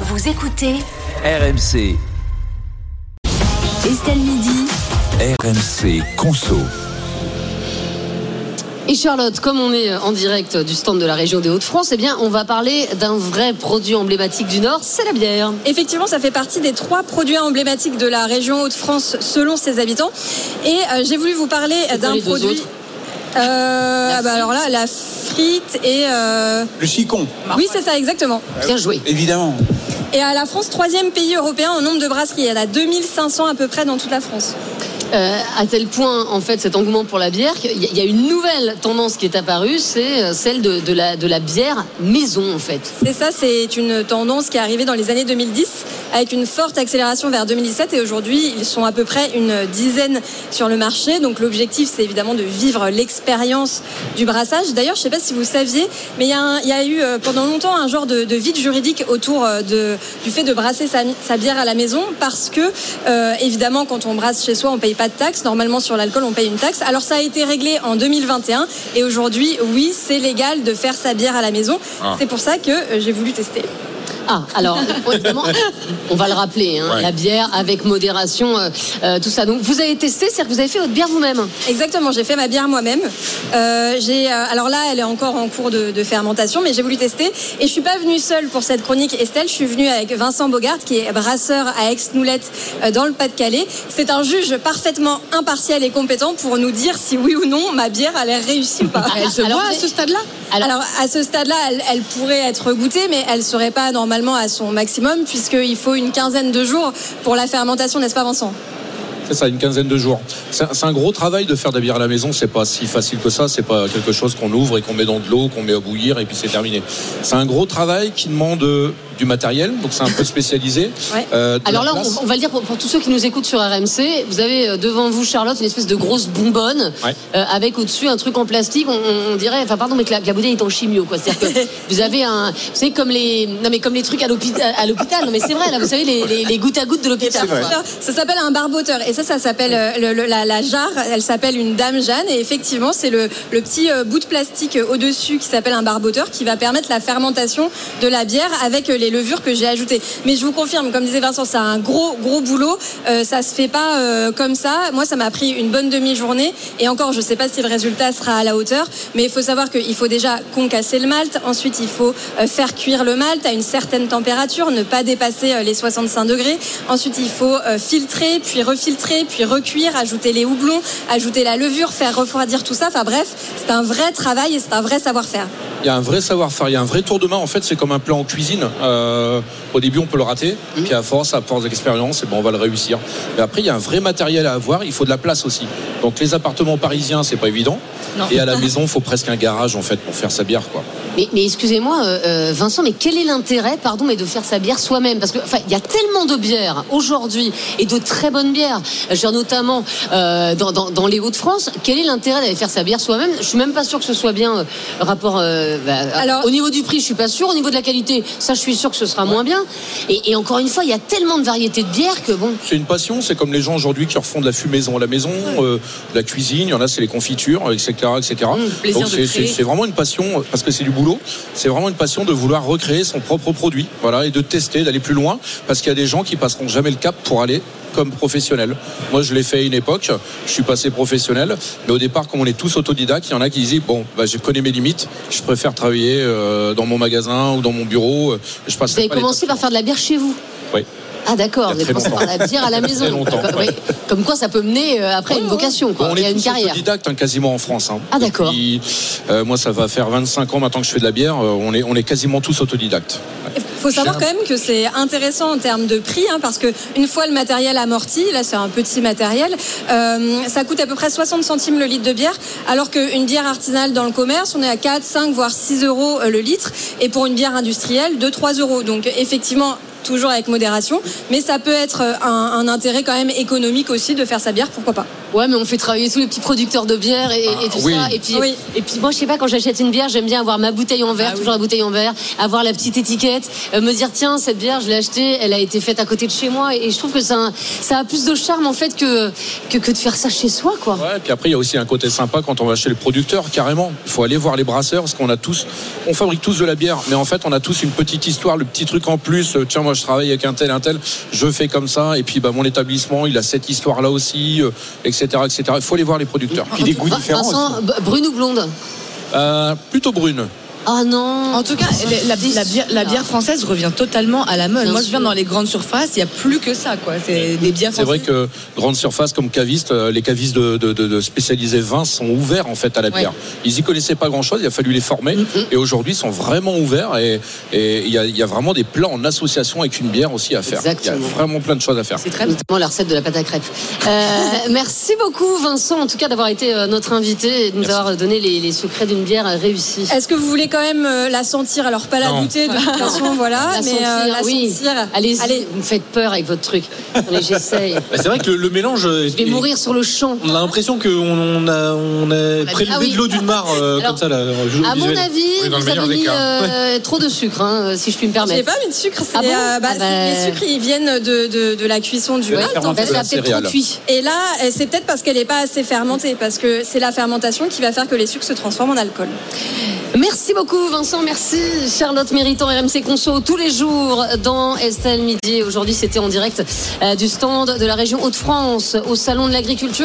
Vous écoutez RMC, Estelle Midi. RMC Conso. Et Charlotte, comme on est en direct du stand de la région des Hauts-de-France, eh bien, on va parler d'un vrai produit emblématique du Nord, c'est la bière. Effectivement, ça fait partie des trois produits emblématiques de la région Hauts-de-France selon ses habitants. Et euh, j'ai voulu vous parler d'un produit. Euh, La bah alors là, la frite et. euh, Le chicon, Oui, c'est ça, exactement. Bien joué. évidemment. Et à la France, troisième pays européen en nombre de brasseries. Il y en a 2500 à peu près dans toute la France. Euh, à tel point, en fait, cet engouement pour la bière, qu'il y a- il y a une nouvelle tendance qui est apparue, c'est euh, celle de, de la, de la bière maison, en fait. C'est ça, c'est une tendance qui est arrivée dans les années 2010 avec une forte accélération vers 2017 et aujourd'hui ils sont à peu près une dizaine sur le marché. Donc l'objectif c'est évidemment de vivre l'expérience du brassage. D'ailleurs je ne sais pas si vous saviez, mais il y a, un- il y a eu euh, pendant longtemps un genre de, de vide juridique autour euh, de, du fait de brasser sa, sa bière à la maison parce que euh, évidemment quand on brasse chez soi on paye pas de taxe. Normalement sur l'alcool on paye une taxe. Alors ça a été réglé en 2021 et aujourd'hui oui c'est légal de faire sa bière à la maison. C'est pour ça que j'ai voulu tester. Ah, alors, évidemment, on va le rappeler, hein, Ouais. la bière avec modération, euh, euh, tout ça. Donc, vous avez testé, c'est-à-dire que vous avez fait votre bière vous-même Exactement, j'ai fait ma bière moi-même. Euh, j'ai, euh, alors là, elle est encore en cours de, de fermentation, mais j'ai voulu tester. Et je suis pas venue seule pour cette chronique, Estelle. Je suis venue avec Vincent Bogart, qui est brasseur à Aix-Noulette, euh, dans le Pas-de-Calais. C'est un juge parfaitement impartial et compétent pour nous dire si oui ou non ma bière a l'air réussie ou pas. Elle se Alors, boit à ce stade-là? Alors- alors, à ce stade-là, elle, elle pourrait être goûtée, mais elle serait pas normalement à son maximum, puisqu'il faut une quinzaine de jours pour la fermentation, n'est-ce pas, Vincent? C'est ça, une quinzaine de jours. C'est un gros travail de faire de la bière à la maison. C'est pas si facile que ça. C'est pas quelque chose qu'on ouvre et qu'on met dans de l'eau, qu'on met à bouillir et puis c'est terminé. C'est un gros travail qui demande euh, du matériel, donc c'est un peu spécialisé. Ouais. Euh, Alors là, on, on va le dire pour, pour tous ceux qui nous écoutent sur RMC, vous avez euh, devant vous, Charlotte, une espèce de grosse bonbonne Ouais. euh, avec au-dessus un truc en plastique. On, dirait, enfin pardon, mais que la, la bouteille est en chimio, quoi. C'est-à-dire que vous avez un, vous savez comme les, non mais comme les trucs à l'hôpital, à l'hôpital. Non mais c'est vrai, là, vous savez les, les, les gouttes à gouttes de l'hôpital. Ça s'appelle un barboteur et ça, ça s'appelle euh, la, jarre. Elle s'appelle une Dame Jeanne et effectivement, c'est le, petit euh, bout de plastique euh, au-dessus qui s'appelle un barboteur qui va permettre la fermentation de la bière avec les levures que j'ai ajoutées. Mais je vous confirme, comme disait Vincent, c'est un gros gros boulot. Euh, ça se fait pas comme ça. Moi, ça m'a pris une bonne demi-journée et encore, je sais pas si le résultat sera à la hauteur, mais il faut savoir qu'il faut déjà concasser le malt. Ensuite, il faut faire cuire le malt à une certaine température, ne pas dépasser les 65 degrés. Ensuite, il faut filtrer, puis refiltrer, puis recuire, ajouter les houblons, ajouter la levure, faire refroidir tout ça. Enfin bref, c'est un vrai travail et c'est un vrai savoir-faire. Il y a un vrai savoir-faire, il y a un vrai tour de main. En fait, c'est comme un plat en cuisine. Euh, au début, on peut le rater, puis à force, à force d'expérience, et ben, on va le réussir. Mais après, il y a un vrai matériel à avoir. Il faut de la place aussi. Donc, les appartements parisiens, c'est pas évident. Et à la maison, il faut presque un garage en fait pour faire sa bière, quoi. Mais, mais excusez-moi, euh, euh, Vincent, mais quel est l'intérêt, pardon, mais de faire sa bière soi-même? Parce que, enfin, il y a tellement de bières aujourd'hui et de très bonnes bières, je veux dire, notamment euh, dans, dans- dans les Hauts-de-France. Quel est l'intérêt d'aller faire sa bière soi-même? Je suis même pas sûr que ce soit bien euh, rapport. euh, bah, Alors- au niveau du prix, je suis pas sûr. Au niveau de la qualité, ça, je suis sûr que ce sera moins bien. Et, et encore une fois, il y a tellement de variétés de bières que bon. C'est une passion, c'est comme les gens aujourd'hui qui refont de la fumaison à la maison, euh, de la cuisine, il y en a c'est les confitures, etc. etc. Mmh, plaisir Donc de c'est- créer. c'est c'est vraiment une passion, parce que c'est du boulot, c'est vraiment une passion de vouloir recréer son propre produit, voilà, et de tester, d'aller plus loin, parce qu'il y a des gens qui passeront jamais le cap pour aller comme professionnel. Moi, je l'ai fait à une époque, je suis passé professionnel, mais au départ, comme on est tous autodidactes, il y en a qui disaient, bon, bah, je connais mes limites, je préfère travailler euh, dans mon magasin ou dans mon bureau, euh, je passe Vous avez commencé par faire de la bière chez vous? Oui. Ah d'accord, Il y a vous avez très commencé par longtemps. la bière à la maison. très longtemps, Comme- ouais. Comme quoi ça peut mener euh, après une vocation, quoi. Bon, on Il y a est une carrière. autodidactes hein, quasiment en France. hein. Ah, d'accord. Euh, moi, ça va faire 25 ans maintenant que je fais de la bière. euh, on est, on est quasiment tous autodidactes. Il faut savoir quand même que c'est intéressant en termes de prix, hein, parce que une fois le matériel amorti, là c'est un petit matériel, euh, ça coûte à peu près 60 centimes le litre de bière, alors qu'une bière artisanale dans le commerce, on est à 4, 5, voire 6 euros le litre, et pour une bière industrielle, 2, 3 euros. Donc effectivement, toujours avec modération, mais ça peut être euh, un, un intérêt quand même économique aussi de faire sa bière, pourquoi pas. Ouais, mais on fait travailler tous les petits producteurs de bière et, et tout oui. ça. Et puis, Oui. et puis moi, je sais pas, quand j'achète une bière, j'aime bien avoir ma bouteille en verre, toujours la bouteille en verre, avoir la petite étiquette, euh, me dire tiens, cette bière, je l'ai achetée, elle a été faite à côté de chez moi. Et, je trouve que ça, a- ça a plus de charme en fait que, que, que de faire ça chez soi, quoi. Ouais, puis après, il y a aussi un côté sympa quand on va chez le producteur, carrément. Il faut aller voir les brasseurs, parce qu'on a tous, on fabrique tous de la bière, mais en fait, on a tous une petite histoire, le petit truc en plus. Euh, Tiens, moi, je travaille avec un tel, un tel, je fais comme ça, et puis, bah, mon établissement, il a cette histoire-là aussi, euh, etc., etc. Il faut aller voir les producteurs. Puis des goûts différents Vincent, aussi. b- brune ou blonde? Euh, plutôt brune. Ah non. En tout cas, la, la- la bière, la bière française revient totalement à la mode. Bien Moi, je viens dans les grandes surfaces, il n'y a plus que ça, quoi. C'est des bières C'est vrai que grande surface comme caviste, euh, les cavistes de, de, de- de spécialisés vins sont ouverts en fait à la bière. Ils y connaissaient pas grand chose, il a fallu les former Mm-hmm. et aujourd'hui ils sont vraiment ouverts et il y, a, il y a vraiment des plans en association avec une bière aussi à faire. Exactement. Il y a vraiment plein de choses à faire. C'est très bien. Notamment la recette de la pâte à crêpes. Euh, merci beaucoup Vincent, en tout cas d'avoir été euh, notre invité et de nous avoir donné les, les secrets d'une bière réussie. Est-ce que vous voulez quand même euh, la sentir Alors pas la Non. goûter de toute façon, voilà, La mais sentir, euh, la oui. sentir. Allez-y, Allez. vous me faites peur avec votre truc. Allez, j'essaye. Bah, c'est vrai que le, le mélange. Je vais mourir sur le champ. On a l'impression qu'on on a, on a prélevé Ah oui. de l'eau d'une mare euh, Alors, comme ça. Là, À mon visuel. avis, vous avez mis euh, trop de sucre, hein, si je puis me J'ai permettre. pas mis de sucre, c'est Ah bon euh, bah, Ah bah. les sucres ils viennent de, de, de la cuisson du malt. en fermentation. Fait. ça a de la peut-être trop céréale. cuit. Et là, c'est peut-être parce qu'elle n'est pas assez fermentée, parce que c'est la fermentation qui va faire que les sucres se transforment en alcool. Merci beaucoup Vincent, merci Charlotte Méritant RMC Conso tous les jours dans Estelle Midi. Aujourd'hui c'était en direct euh, du stand de la région Hauts-de-France au Salon de l'Agriculture.